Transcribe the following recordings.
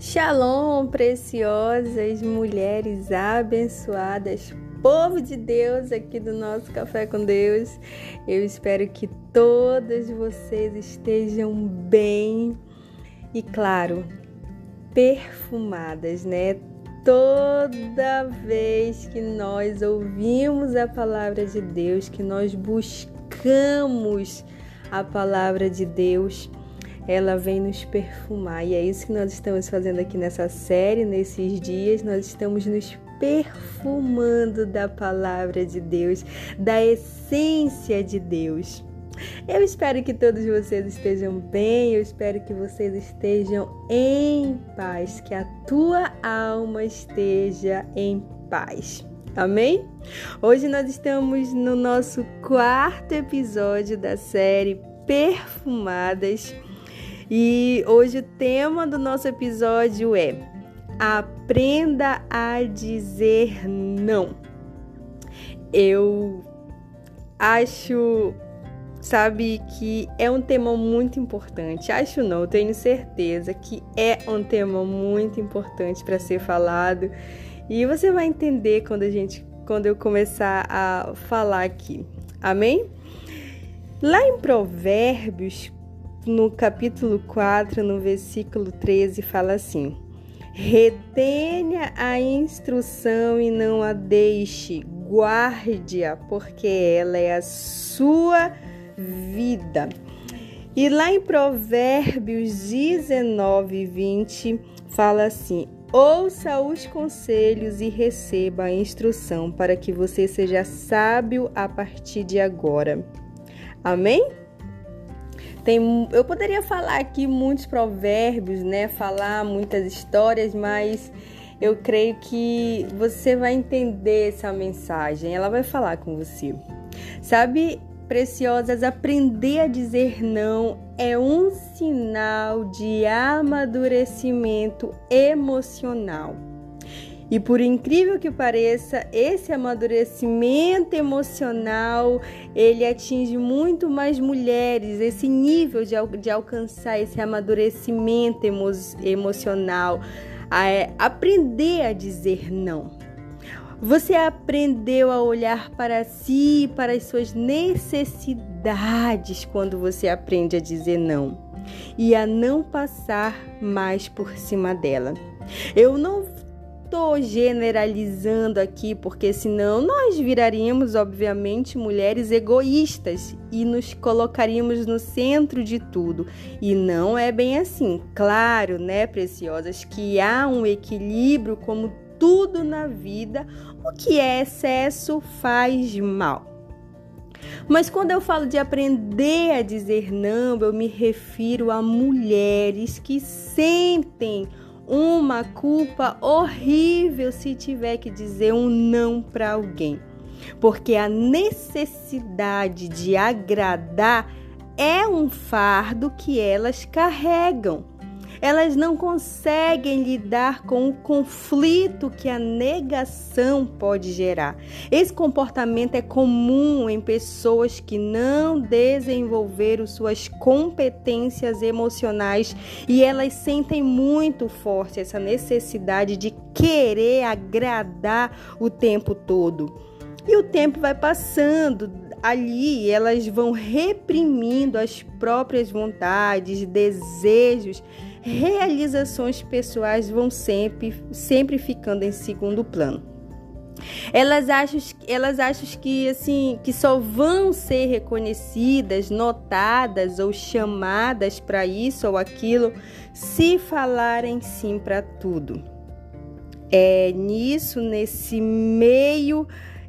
Shalom, preciosas mulheres abençoadas, povo de Deus aqui do nosso Café com Deus. Eu espero que todas vocês estejam bem e, claro, perfumadas, né? Toda vez que nós ouvimos a palavra de Deus, que nós buscamos a palavra de Deus, ela vem nos perfumar. E é isso que nós estamos fazendo aqui nessa série, nesses dias. Nós estamos nos perfumando da palavra de Deus, da essência de Deus. Eu espero que todos vocês estejam bem, eu espero que vocês estejam em paz, que a tua alma esteja em paz. Amém? Hoje nós estamos no nosso quarto episódio da série Perfumadas e hoje o tema do nosso episódio é Aprenda a dizer não. Eu acho, sabe, que é um tema muito importante. Acho não, tenho certeza que é um tema muito importante para ser falado. E você vai entender quando a gente quando eu começar a falar aqui. Amém? Lá em Provérbios no capítulo 4, no versículo 13, fala assim: Retenha a instrução e não a deixe, guarde-a, porque ela é a sua vida. E lá em Provérbios 19, 20, fala assim: Ouça os conselhos e receba a instrução para que você seja sábio a partir de agora. Amém? Tem, eu poderia falar aqui muitos provérbios, né? Falar muitas histórias, mas eu creio que você vai entender essa mensagem. Ela vai falar com você. Sabe, preciosas, aprender a dizer não é um sinal de amadurecimento emocional. E por incrível que pareça, esse amadurecimento emocional, ele atinge muito mais mulheres, esse nível de, de alcançar esse amadurecimento emo, emocional, é, aprender a dizer não. Você aprendeu a olhar para si, para as suas necessidades quando você aprende a dizer não e a não passar mais por cima dela. Eu não estou generalizando aqui, porque senão nós viraríamos, obviamente, mulheres egoístas e nos colocaríamos no centro de tudo. E não é bem assim. Claro, né, preciosas, que há um equilíbrio como tudo na vida. O que é excesso faz mal. Mas quando eu falo de aprender a dizer não, eu me refiro a mulheres que sentem uma culpa horrível se tiver que dizer um não para alguém. Porque a necessidade de agradar é um fardo que elas carregam elas não conseguem lidar com o conflito que a negação pode gerar. Esse comportamento é comum em pessoas que não desenvolveram suas competências emocionais e elas sentem muito forte essa necessidade de querer agradar o tempo todo. E o tempo vai passando, ali elas vão reprimindo as próprias vontades, desejos realizações pessoais vão sempre, sempre ficando em segundo plano. Elas acham, elas acham que assim que só vão ser reconhecidas, notadas ou chamadas para isso ou aquilo se falarem sim para tudo. É nisso, nesse meio,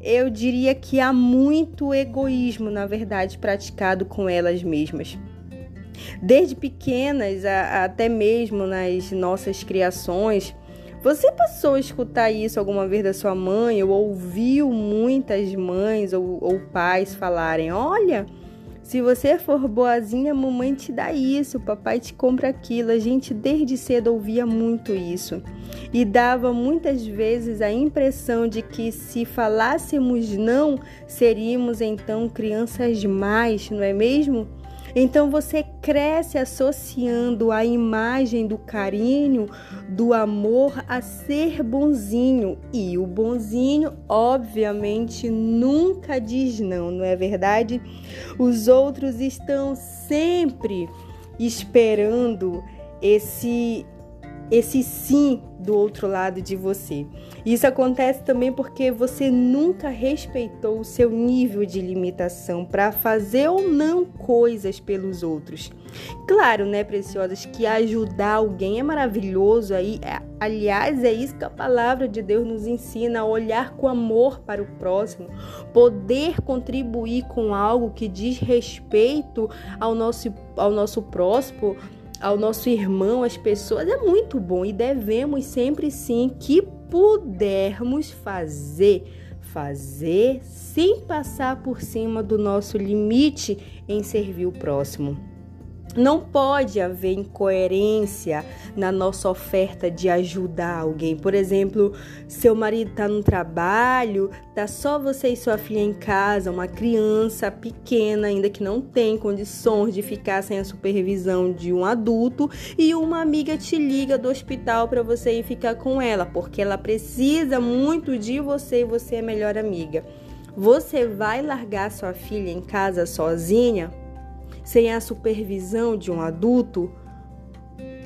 eu diria que há muito egoísmo, na verdade, praticado com elas mesmas. Desde pequenas, a, até mesmo nas nossas criações, você passou a escutar isso alguma vez da sua mãe ou ouviu muitas mães ou, ou pais falarem: Olha, se você for boazinha, a mamãe te dá isso, papai te compra aquilo. A gente desde cedo ouvia muito isso e dava muitas vezes a impressão de que se falássemos não, seríamos então crianças mais, não é mesmo? Então você cresce associando a imagem do carinho, do amor a ser bonzinho. E o bonzinho, obviamente, nunca diz não, não é verdade? Os outros estão sempre esperando esse esse sim do outro lado de você. Isso acontece também porque você nunca respeitou o seu nível de limitação para fazer ou não coisas pelos outros. Claro, né, preciosas, que ajudar alguém é maravilhoso aí. É, aliás, é isso que a palavra de Deus nos ensina, a olhar com amor para o próximo, poder contribuir com algo que diz respeito ao nosso ao nosso próximo ao nosso irmão, às pessoas, é muito bom e devemos sempre sim que pudermos fazer, fazer sem passar por cima do nosso limite em servir o próximo. Não pode haver incoerência na nossa oferta de ajudar alguém. Por exemplo, seu marido está no trabalho, tá só você e sua filha em casa, uma criança pequena ainda que não tem condições de ficar sem a supervisão de um adulto e uma amiga te liga do hospital para você ir ficar com ela, porque ela precisa muito de você e você é melhor amiga. Você vai largar sua filha em casa sozinha? Sem a supervisão de um adulto,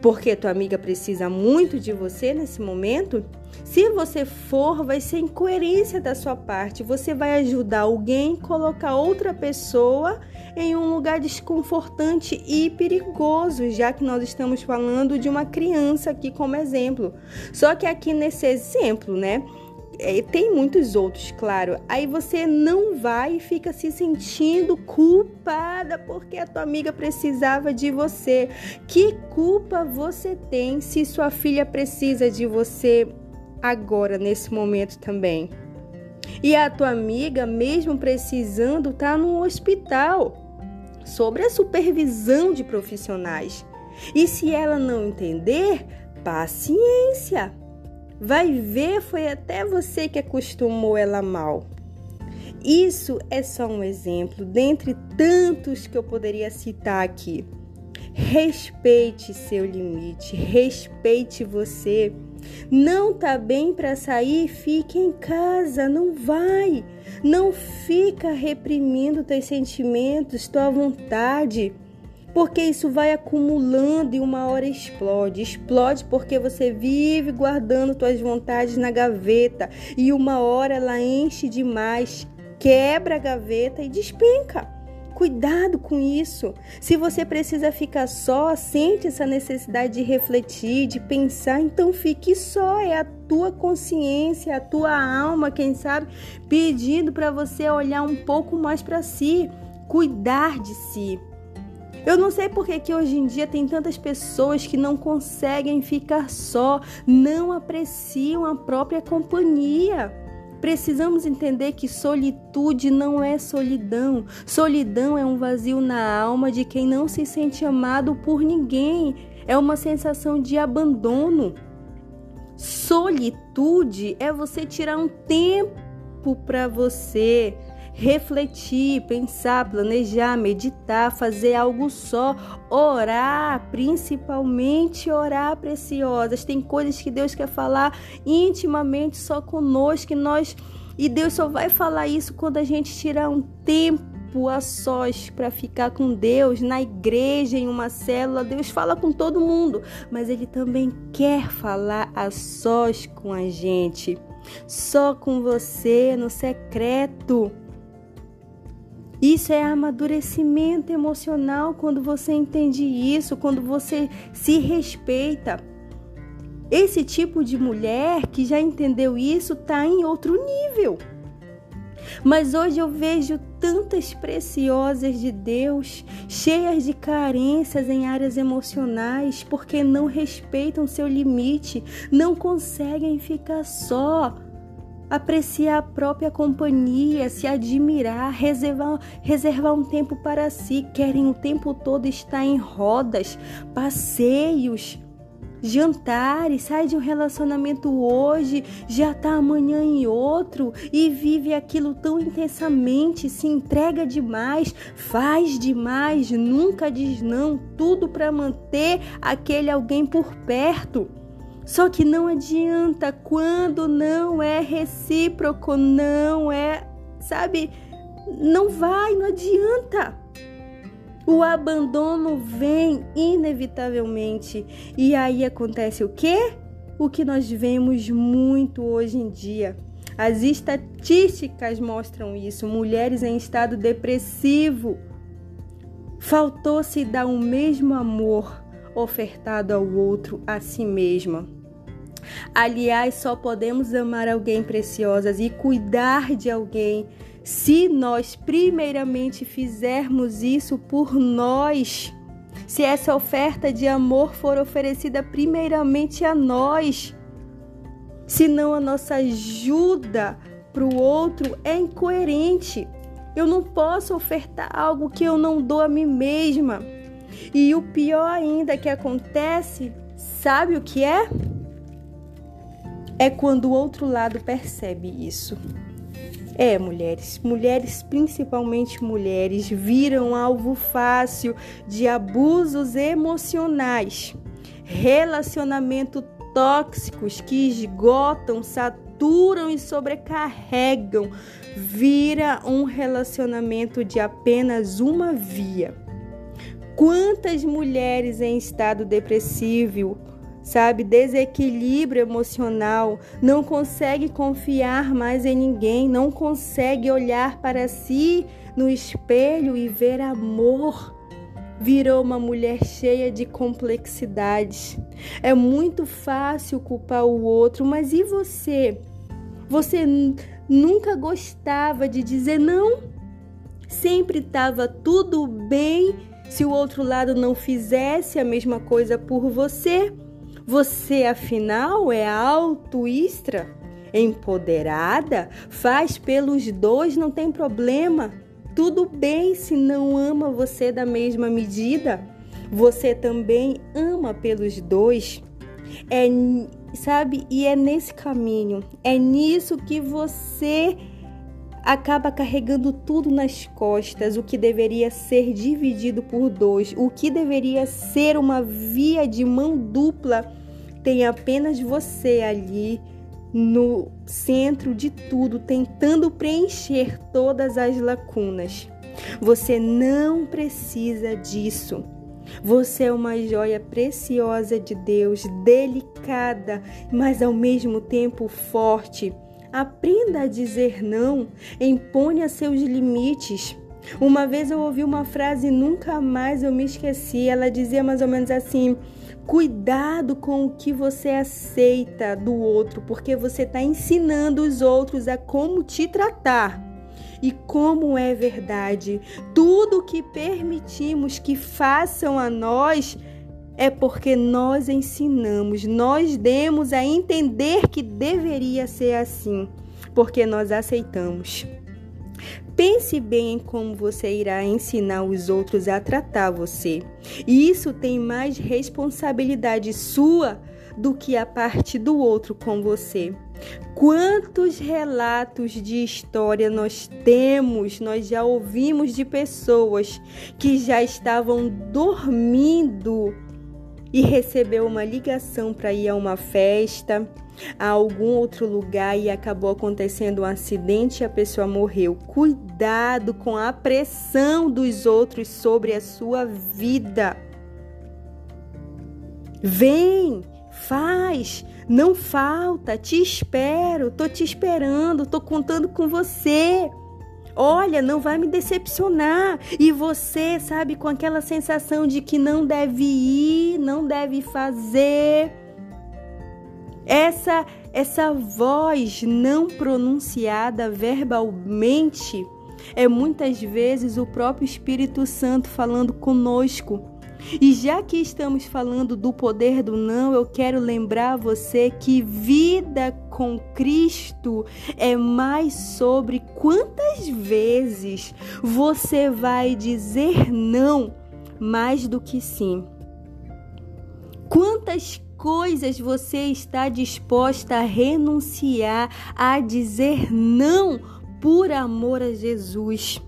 porque tua amiga precisa muito de você nesse momento, se você for, vai ser incoerência da sua parte. Você vai ajudar alguém colocar outra pessoa em um lugar desconfortante e perigoso, já que nós estamos falando de uma criança aqui como exemplo. Só que aqui nesse exemplo, né? É, tem muitos outros, claro. Aí você não vai e fica se sentindo culpada porque a tua amiga precisava de você. Que culpa você tem se sua filha precisa de você agora, nesse momento também? E a tua amiga, mesmo precisando, tá no hospital sobre a supervisão de profissionais. E se ela não entender, paciência Vai ver, foi até você que acostumou ela mal. Isso é só um exemplo dentre tantos que eu poderia citar aqui. Respeite seu limite, respeite você. Não tá bem para sair? Fique em casa, não vai. Não fica reprimindo teus sentimentos, tua vontade porque isso vai acumulando e uma hora explode. Explode porque você vive guardando suas vontades na gaveta e uma hora ela enche demais, quebra a gaveta e despenca. Cuidado com isso. Se você precisa ficar só, sente essa necessidade de refletir, de pensar, então fique só. É a tua consciência, a tua alma, quem sabe, pedindo para você olhar um pouco mais para si, cuidar de si. Eu não sei por que, que hoje em dia tem tantas pessoas que não conseguem ficar só, não apreciam a própria companhia. Precisamos entender que solitude não é solidão. Solidão é um vazio na alma de quem não se sente amado por ninguém. É uma sensação de abandono. Solitude é você tirar um tempo para você, refletir, pensar, planejar, meditar, fazer algo só, orar, principalmente orar, preciosas. Tem coisas que Deus quer falar intimamente só conosco e nós e Deus só vai falar isso quando a gente tirar um tempo a sós para ficar com Deus na igreja, em uma célula. Deus fala com todo mundo, mas Ele também quer falar a sós com a gente, só com você no secreto. Isso é amadurecimento emocional quando você entende isso, quando você se respeita. Esse tipo de mulher que já entendeu isso está em outro nível. Mas hoje eu vejo tantas preciosas de Deus, cheias de carências em áreas emocionais, porque não respeitam seu limite, não conseguem ficar só apreciar a própria companhia, se admirar, reservar, reservar um tempo para si, querem o tempo todo estar em rodas, passeios. jantares, sai de um relacionamento hoje, já tá amanhã em outro e vive aquilo tão intensamente, se entrega demais, faz demais, nunca diz não, tudo para manter aquele alguém por perto. Só que não adianta quando não é recíproco, não é, sabe? Não vai, não adianta. O abandono vem inevitavelmente. E aí acontece o quê? O que nós vemos muito hoje em dia. As estatísticas mostram isso. Mulheres em estado depressivo. Faltou-se dar o mesmo amor ofertado ao outro, a si mesma. Aliás, só podemos amar alguém preciosas e cuidar de alguém se nós primeiramente fizermos isso por nós, se essa oferta de amor for oferecida primeiramente a nós, senão a nossa ajuda para o outro é incoerente. Eu não posso ofertar algo que eu não dou a mim mesma. E o pior ainda que acontece, sabe o que é? É quando o outro lado percebe isso. É, mulheres, mulheres, principalmente mulheres, viram alvo fácil de abusos emocionais, relacionamento tóxicos que esgotam, saturam e sobrecarregam, vira um relacionamento de apenas uma via. Quantas mulheres em estado depressivo sabe? Desequilíbrio emocional, não consegue confiar mais em ninguém, não consegue olhar para si no espelho e ver amor. Virou uma mulher cheia de complexidades. É muito fácil culpar o outro, mas e você? Você nunca gostava de dizer não? Sempre estava tudo bem se o outro lado não fizesse a mesma coisa por você? Você, afinal, é altruísta, empoderada, faz pelos dois, não tem problema. Tudo bem se não ama você da mesma medida. Você também ama pelos dois. É, sabe? E é nesse caminho, é nisso que você acaba carregando tudo nas costas, o que deveria ser dividido por dois, o que deveria ser uma via de mão dupla, tem apenas você ali no centro de tudo, tentando preencher todas as lacunas. Você não precisa disso. Você é uma joia preciosa de Deus, delicada, mas ao mesmo tempo forte Aprenda a dizer não, imponha seus limites. Uma vez eu ouvi uma frase e nunca mais eu me esqueci. Ela dizia mais ou menos assim: Cuidado com o que você aceita do outro, porque você está ensinando os outros a como te tratar. E como é verdade, tudo que permitimos que façam a nós é porque nós ensinamos, nós demos a entender que deveria ser assim, porque nós aceitamos. Pense bem em como você irá ensinar os outros a tratar você. E isso tem mais responsabilidade sua do que a parte do outro com você. Quantos relatos de história nós temos, nós já ouvimos de pessoas que já estavam dormindo e recebeu uma ligação para ir a uma festa, a algum outro lugar e acabou acontecendo um acidente e a pessoa morreu. Cuidado com a pressão dos outros sobre a sua vida. Vem, faz, não falta, te espero, tô te esperando, tô contando com você. Olha, não vai me decepcionar. E você, sabe, com aquela sensação de que não deve ir, não deve fazer. Essa essa voz não pronunciada verbalmente é muitas vezes o próprio Espírito Santo falando conosco e já que estamos falando do poder do não, eu quero lembrar você que vida com Cristo é mais sobre quantas vezes você vai dizer não mais do que sim. Quantas coisas você está disposta a renunciar, a dizer não por amor a Jesus?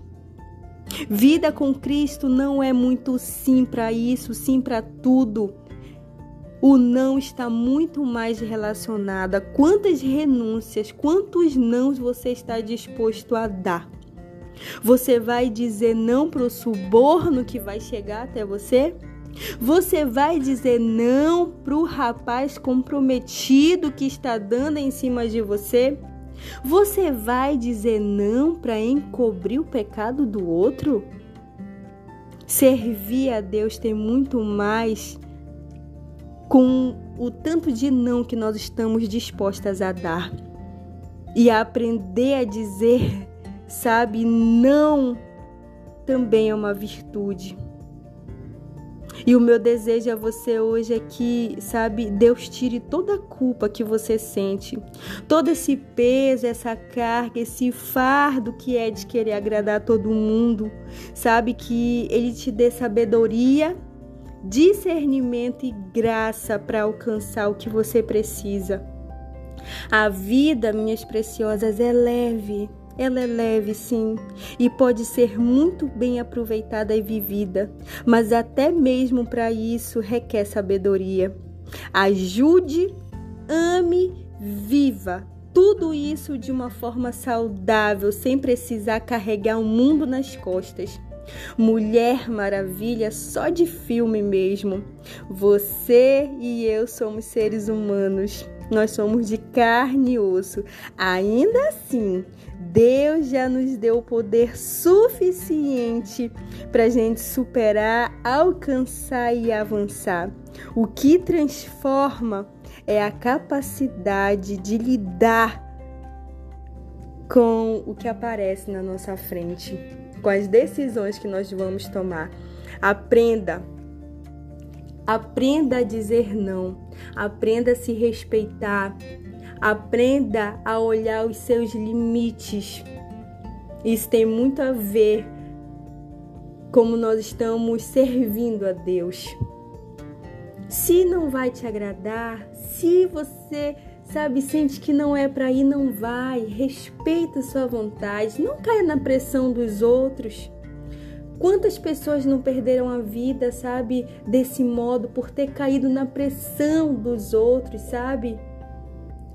Vida com Cristo não é muito sim para isso, sim para tudo. O não está muito mais relacionado a quantas renúncias, quantos nãos você está disposto a dar. Você vai dizer não para o suborno que vai chegar até você? Você vai dizer não para o rapaz comprometido que está dando em cima de você? Você vai dizer não para encobrir o pecado do outro? Servir a Deus tem muito mais com o tanto de não que nós estamos dispostas a dar. E a aprender a dizer, sabe, não também é uma virtude. E o meu desejo a você hoje é que, sabe, Deus tire toda a culpa que você sente, todo esse peso, essa carga, esse fardo que é de querer agradar todo mundo, sabe, que Ele te dê sabedoria, discernimento e graça para alcançar o que você precisa. A vida, minhas preciosas, é leve ela é leve, sim, e pode ser muito bem aproveitada e vivida, mas até mesmo para isso requer sabedoria. Ajude, ame, viva tudo isso de uma forma saudável, sem precisar carregar o mundo nas costas. Mulher Maravilha só de filme mesmo. Você e eu somos seres humanos. Nós somos de carne e osso. Ainda assim, Deus já nos deu o poder suficiente para a gente superar, alcançar e avançar. O que transforma é a capacidade de lidar com o que aparece na nossa frente, com as decisões que nós vamos tomar. Aprenda Aprenda a dizer não, aprenda a se respeitar, aprenda a olhar os seus limites. Isso tem muito a ver como nós estamos servindo a Deus. Se não vai te agradar, se você sabe, sente que não é para ir, não vai. Respeita sua vontade, não caia na pressão dos outros. Quantas pessoas não perderam a vida, sabe, desse modo por ter caído na pressão dos outros, sabe?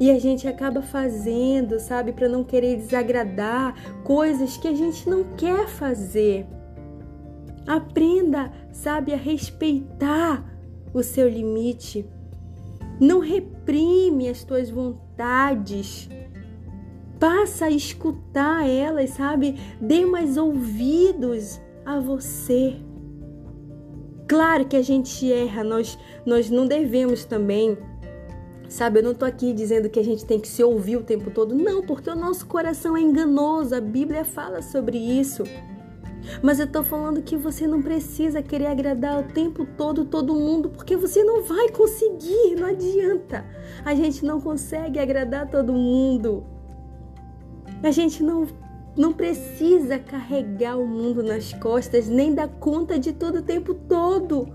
E a gente acaba fazendo, sabe, para não querer desagradar coisas que a gente não quer fazer. Aprenda, sabe, a respeitar o seu limite. Não reprime as tuas vontades. Passa a escutar elas, sabe? Dê mais ouvidos a você. Claro que a gente erra, nós, nós não devemos também, sabe? Eu não tô aqui dizendo que a gente tem que se ouvir o tempo todo, não, porque o nosso coração é enganoso, a Bíblia fala sobre isso. Mas eu tô falando que você não precisa querer agradar o tempo todo todo mundo, porque você não vai conseguir, não adianta. A gente não consegue agradar todo mundo. A gente não não precisa carregar o mundo nas costas, nem dar conta de tudo o tempo todo.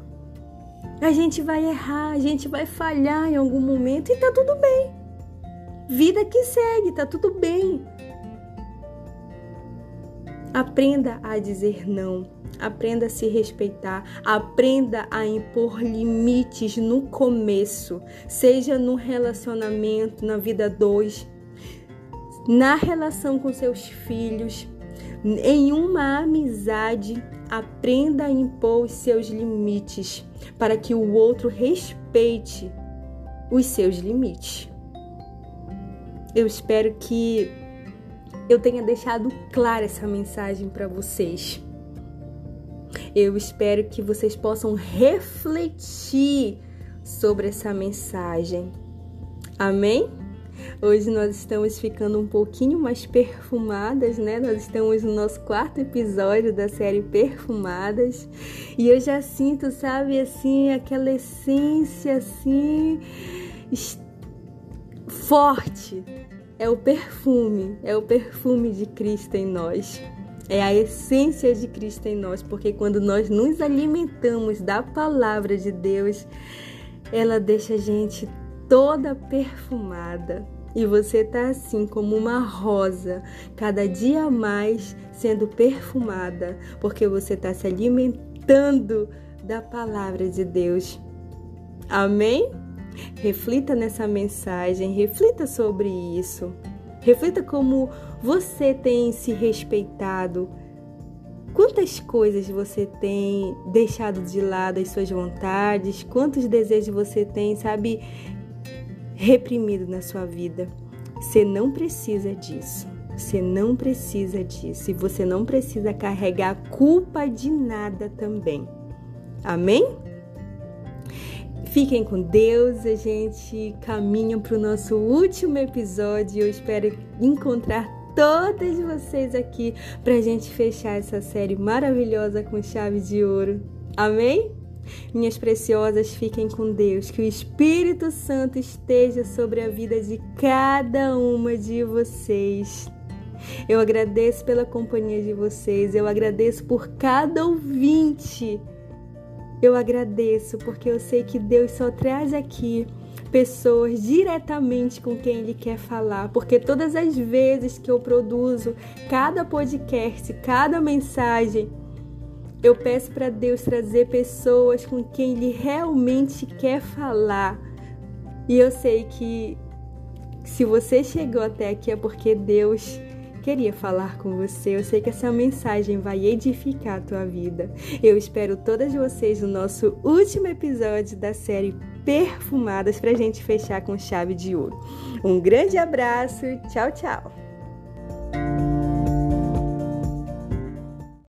A gente vai errar, a gente vai falhar em algum momento e tá tudo bem. Vida que segue, tá tudo bem. Aprenda a dizer não, aprenda a se respeitar, aprenda a impor limites no começo, seja no relacionamento, na vida dois, na relação com seus filhos, em uma amizade, aprenda a impor os seus limites para que o outro respeite os seus limites. Eu espero que eu tenha deixado clara essa mensagem para vocês. Eu espero que vocês possam refletir sobre essa mensagem. Amém? Hoje nós estamos ficando um pouquinho mais perfumadas, né? Nós estamos no nosso quarto episódio da série Perfumadas e eu já sinto, sabe, assim, aquela essência assim forte. É o perfume, é o perfume de Cristo em nós. É a essência de Cristo em nós, porque quando nós nos alimentamos da palavra de Deus, ela deixa a gente toda perfumada. E você tá assim como uma rosa, cada dia mais sendo perfumada, porque você está se alimentando da palavra de Deus. Amém? Reflita nessa mensagem, reflita sobre isso. Reflita como você tem se respeitado. Quantas coisas você tem deixado de lado as suas vontades? Quantos desejos você tem, sabe, reprimido na sua vida? Você não precisa disso. Você não precisa disso. E você não precisa carregar culpa de nada também. Amém? Fiquem com Deus, a gente caminha para o nosso último episódio. Eu espero encontrar todas vocês aqui para a gente fechar essa série maravilhosa com chave de ouro. Amém? Minhas preciosas, fiquem com Deus. Que o Espírito Santo esteja sobre a vida de cada uma de vocês. Eu agradeço pela companhia de vocês, eu agradeço por cada ouvinte. Eu agradeço porque eu sei que Deus só traz aqui pessoas diretamente com quem Ele quer falar, porque todas as vezes que eu produzo cada podcast, cada mensagem, eu peço para Deus trazer pessoas com quem Ele realmente quer falar. E eu sei que se você chegou até aqui é porque Deus queria falar com você. Eu sei que essa mensagem vai edificar a tua vida. Eu espero todas vocês no nosso último episódio da série Perfumadas para a gente fechar com chave de ouro. Um grande abraço, tchau, tchau!